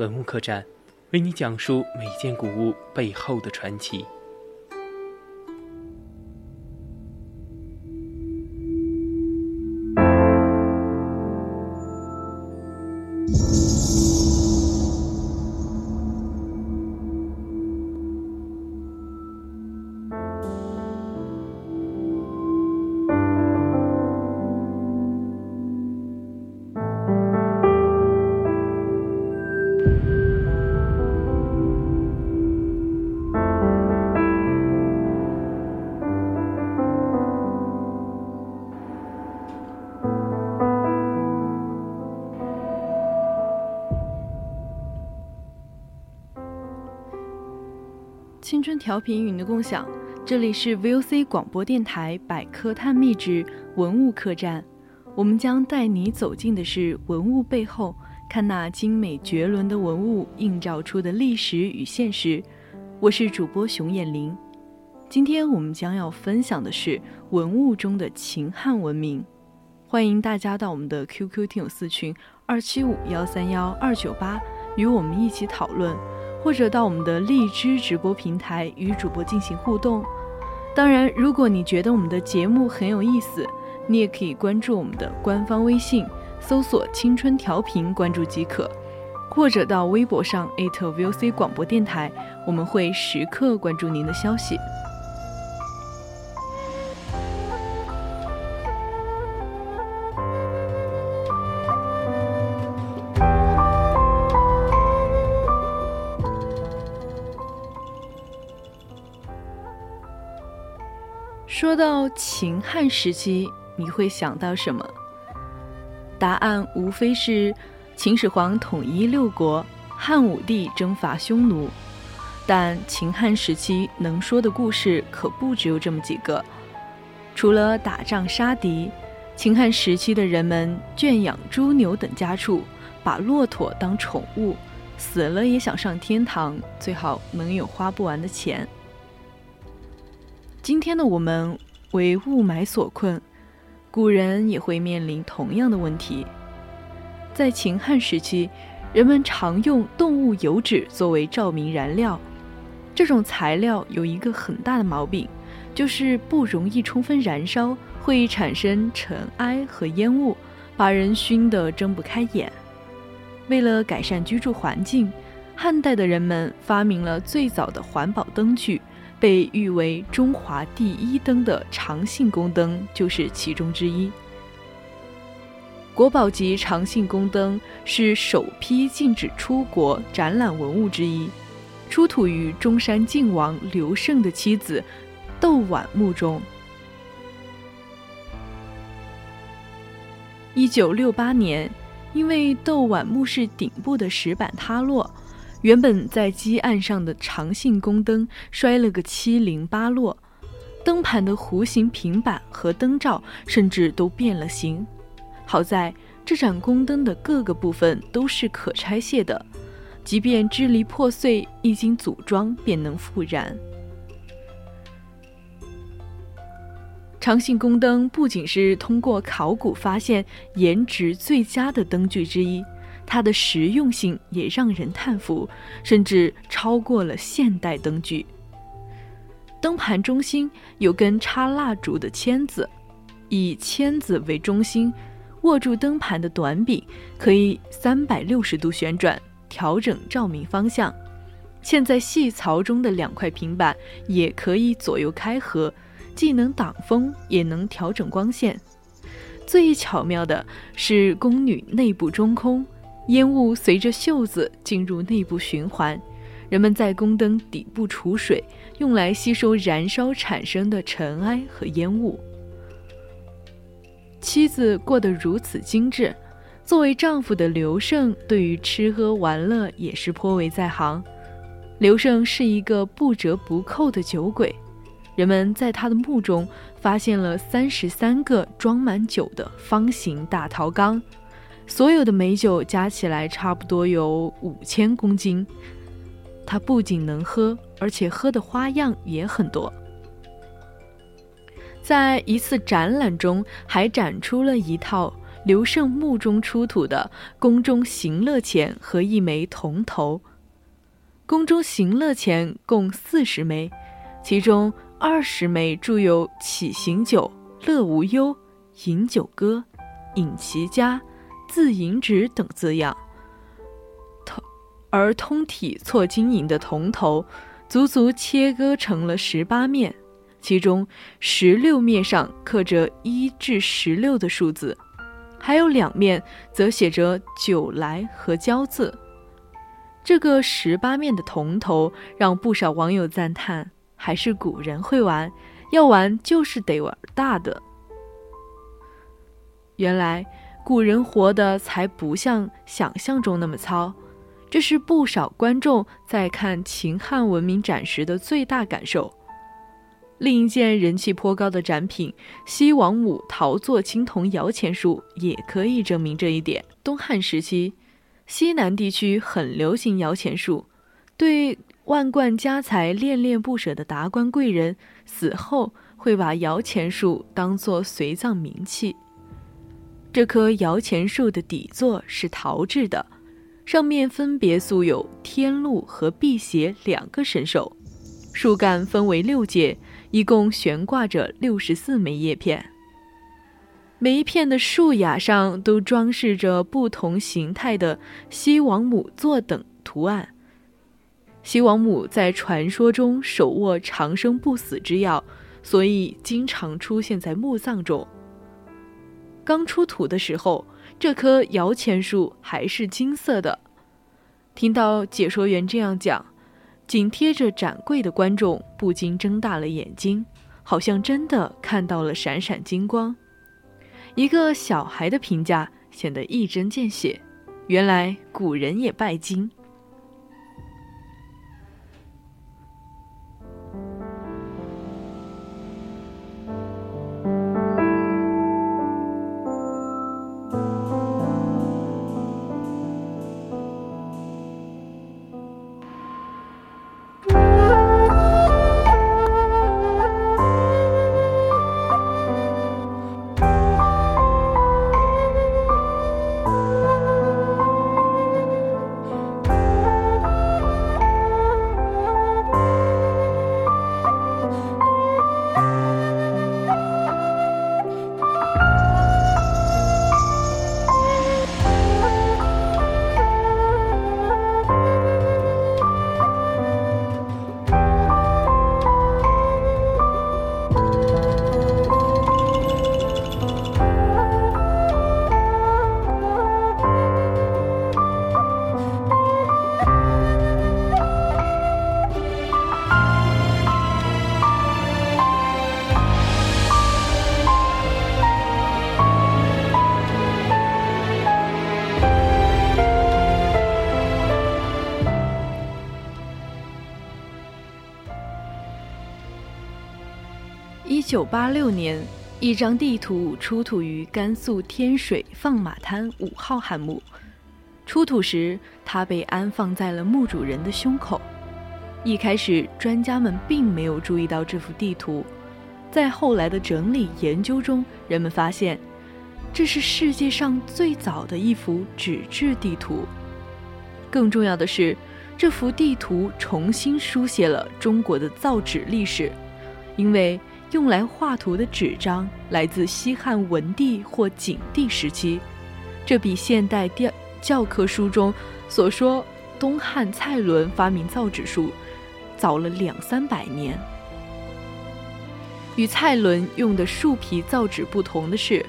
文物客栈，为你讲述每件古物背后的传奇。青春调频与你的共享，这里是 VOC 广播电台百科探秘之文物客栈。我们将带你走进的是文物背后，看那精美绝伦的文物映照出的历史与现实。我是主播熊眼玲，今天我们将要分享的是文物中的秦汉文明。欢迎大家到我们的 QQ 听友四群二七五幺三幺二九八，与我们一起讨论。或者到我们的荔枝直播平台与主播进行互动。当然，如果你觉得我们的节目很有意思，你也可以关注我们的官方微信，搜索“青春调频”关注即可。或者到微博上 @VOC 广播电台，我们会时刻关注您的消息。说到秦汉时期，你会想到什么？答案无非是秦始皇统一六国，汉武帝征伐匈奴。但秦汉时期能说的故事可不只有这么几个。除了打仗杀敌，秦汉时期的人们圈养猪牛等家畜，把骆驼当宠物，死了也想上天堂，最好能有花不完的钱。今天的我们为雾霾所困，古人也会面临同样的问题。在秦汉时期，人们常用动物油脂作为照明燃料，这种材料有一个很大的毛病，就是不容易充分燃烧，会产生尘埃和烟雾，把人熏得睁不开眼。为了改善居住环境，汉代的人们发明了最早的环保灯具。被誉为中华第一灯的长信宫灯就是其中之一。国宝级长信宫灯是首批禁止出国展览文物之一，出土于中山靖王刘胜的妻子窦婉墓中。一九六八年，因为窦婉墓室顶部的石板塌落。原本在基岸上的长信宫灯摔了个七零八落，灯盘的弧形平板和灯罩甚至都变了形。好在这盏宫灯的各个部分都是可拆卸的，即便支离破碎，一经组装便能复燃。长信宫灯不仅是通过考古发现颜值最佳的灯具之一。它的实用性也让人叹服，甚至超过了现代灯具。灯盘中心有根插蜡烛的签子，以签子为中心，握住灯盘的短柄可以三百六十度旋转，调整照明方向。嵌在细槽中的两块平板也可以左右开合，既能挡风，也能调整光线。最巧妙的是宫女内部中空。烟雾随着袖子进入内部循环，人们在宫灯底部储水，用来吸收燃烧产生的尘埃和烟雾。妻子过得如此精致，作为丈夫的刘胜，对于吃喝玩乐也是颇为在行。刘胜是一个不折不扣的酒鬼，人们在他的墓中发现了三十三个装满酒的方形大陶缸，所有的美酒加起来差不多有五千公斤。他不仅能喝，而且喝的花样也很多。在一次展览中，还展出了一套刘胜墓中出土的宫中行乐钱和一枚铜头。宫中行乐钱共四十枚，其中二十枚铸有“起行酒，乐无忧，饮酒歌，饮其家，自饮止”等字样。通而通体错金银的铜头，足足切割成了十八面。其中十六面上刻着一至十六的数字，还有两面则写着九来和交字。这个十八面的铜头让不少网友赞叹：还是古人会玩，要玩就是得玩大的。原来古人活的才不像想象中那么糙，这是不少观众在看秦汉文明展时的最大感受。另一件人气颇高的展品——西王母陶作青铜摇钱树，也可以证明这一点。东汉时期，西南地区很流行摇钱树，对万贯家财恋恋不舍的达官贵人，死后会把摇钱树当作随葬冥器。这棵摇钱树的底座是陶制的，上面分别塑有天禄和辟邪两个神兽，树干分为六节。一共悬挂着六十四枚叶片，每一片的树芽上都装饰着不同形态的西王母座等图案。西王母在传说中手握长生不死之药，所以经常出现在墓葬中。刚出土的时候，这棵摇钱树还是金色的。听到解说员这样讲。紧贴着展柜的观众不禁睁大了眼睛，好像真的看到了闪闪金光。一个小孩的评价显得一针见血，原来古人也拜金。九八六年，一张地图出土于甘肃天水放马滩五号汉墓。出土时，它被安放在了墓主人的胸口。一开始，专家们并没有注意到这幅地图。在后来的整理研究中，人们发现，这是世界上最早的一幅纸质地图。更重要的是，这幅地图重新书写了中国的造纸历史，因为。用来画图的纸张来自西汉文帝或景帝时期，这比现代教教科书中所说东汉蔡伦发明造纸术早了两三百年。与蔡伦用的树皮造纸不同的是，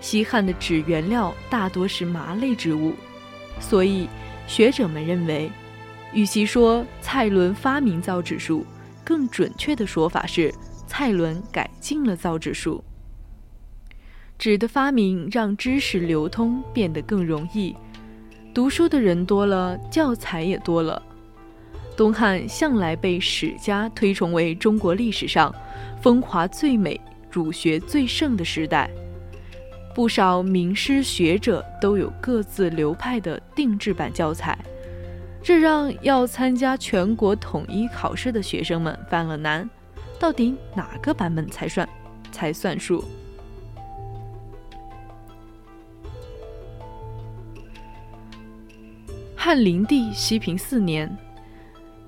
西汉的纸原料大多是麻类植物，所以学者们认为，与其说蔡伦发明造纸术，更准确的说法是。蔡伦改进了造纸术。纸的发明让知识流通变得更容易，读书的人多了，教材也多了。东汉向来被史家推崇为中国历史上风华最美、儒学最盛的时代，不少名师学者都有各自流派的定制版教材，这让要参加全国统一考试的学生们犯了难：到底哪个版本才算才算数？汉灵帝西平四年。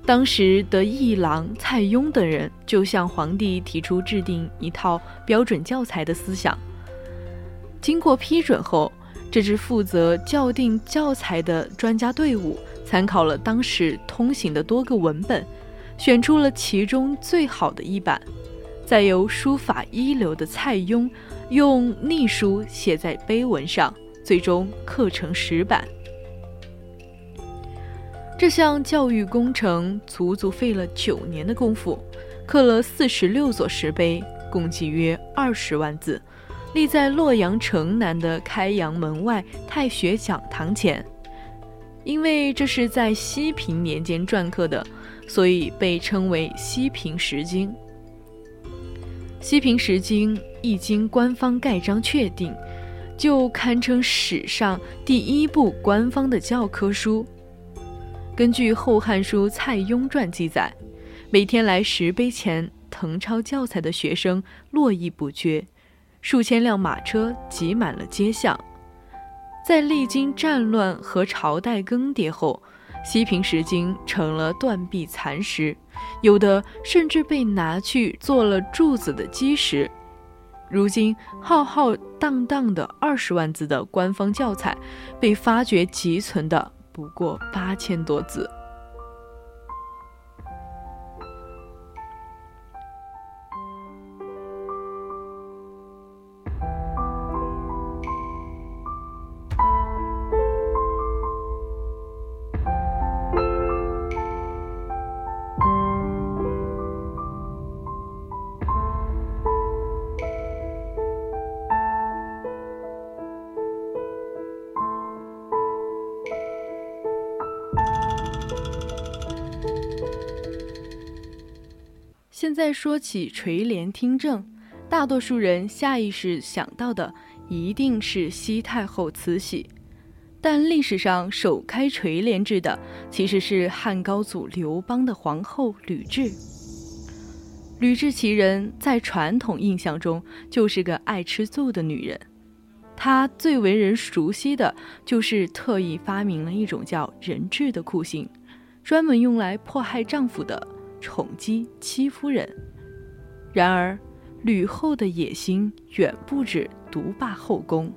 当时的议郎蔡邕等人就向皇帝提出制定一套标准教材的思想。经过批准后，这支负责校订教材的专家队伍参考了当时通行的多个文本，选出了其中最好的一版，再由书法一流的蔡邕用隶书写在碑文上，最终刻成石版。这项教育工程足足费了九年的功夫，刻了四十六座石碑，共计约二十万字，立在洛阳城南的开阳门外太学讲堂前。因为这是在西平年间篆刻的，所以被称为《西平石经》。《西平石经》一经官方盖章确定，就堪称史上第一部官方的教科书。根据《后汉书·蔡邕传》记载，每天来石碑前誊抄教材的学生络绎不绝，数千辆马车挤满了街巷。在历经战乱和朝代更迭后，《西平石经》成了断壁残石，有的甚至被拿去做了柱子的基石。如今浩浩荡荡的二十万字的官方教材，被发掘集存的。不过八千多字。现在说起垂帘听政，大多数人下意识想到的一定是西太后慈禧，但历史上首开垂帘制的其实是汉高祖刘邦的皇后吕雉。吕雉其人，在传统印象中就是个爱吃醋的女人，她最为人熟悉的就是特意发明了一种叫人质的酷刑，专门用来迫害丈夫的。宠姬戚夫人，然而吕后的野心远不止独霸后宫。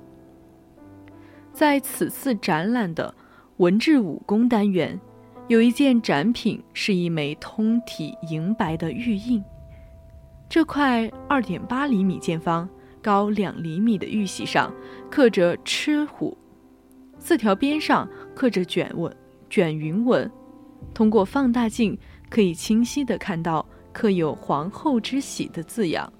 在此次展览的文治武功单元，有一件展品是一枚通体银白的玉印。这块二点八厘米见方、高两厘米的玉玺上刻着“吃虎”，四条边上刻着卷纹、卷云纹。通过放大镜。可以清晰地看到刻有“皇后之喜”的字样。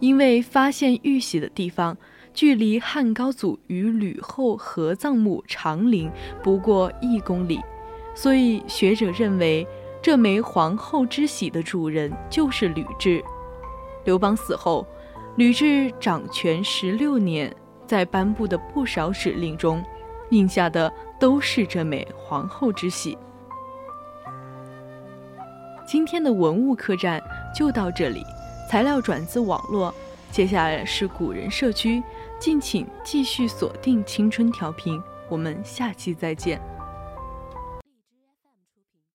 因为发现玉玺的地方距离汉高祖与吕后合葬墓长陵不过一公里，所以学者认为这枚“皇后之玺”的主人就是吕雉。刘邦死后，吕雉掌权十六年，在颁布的不少指令中。印下的都是这枚皇后之玺。今天的文物客栈就到这里，材料转自网络。接下来是古人社区，敬请继续锁定青春调频，我们下期再见。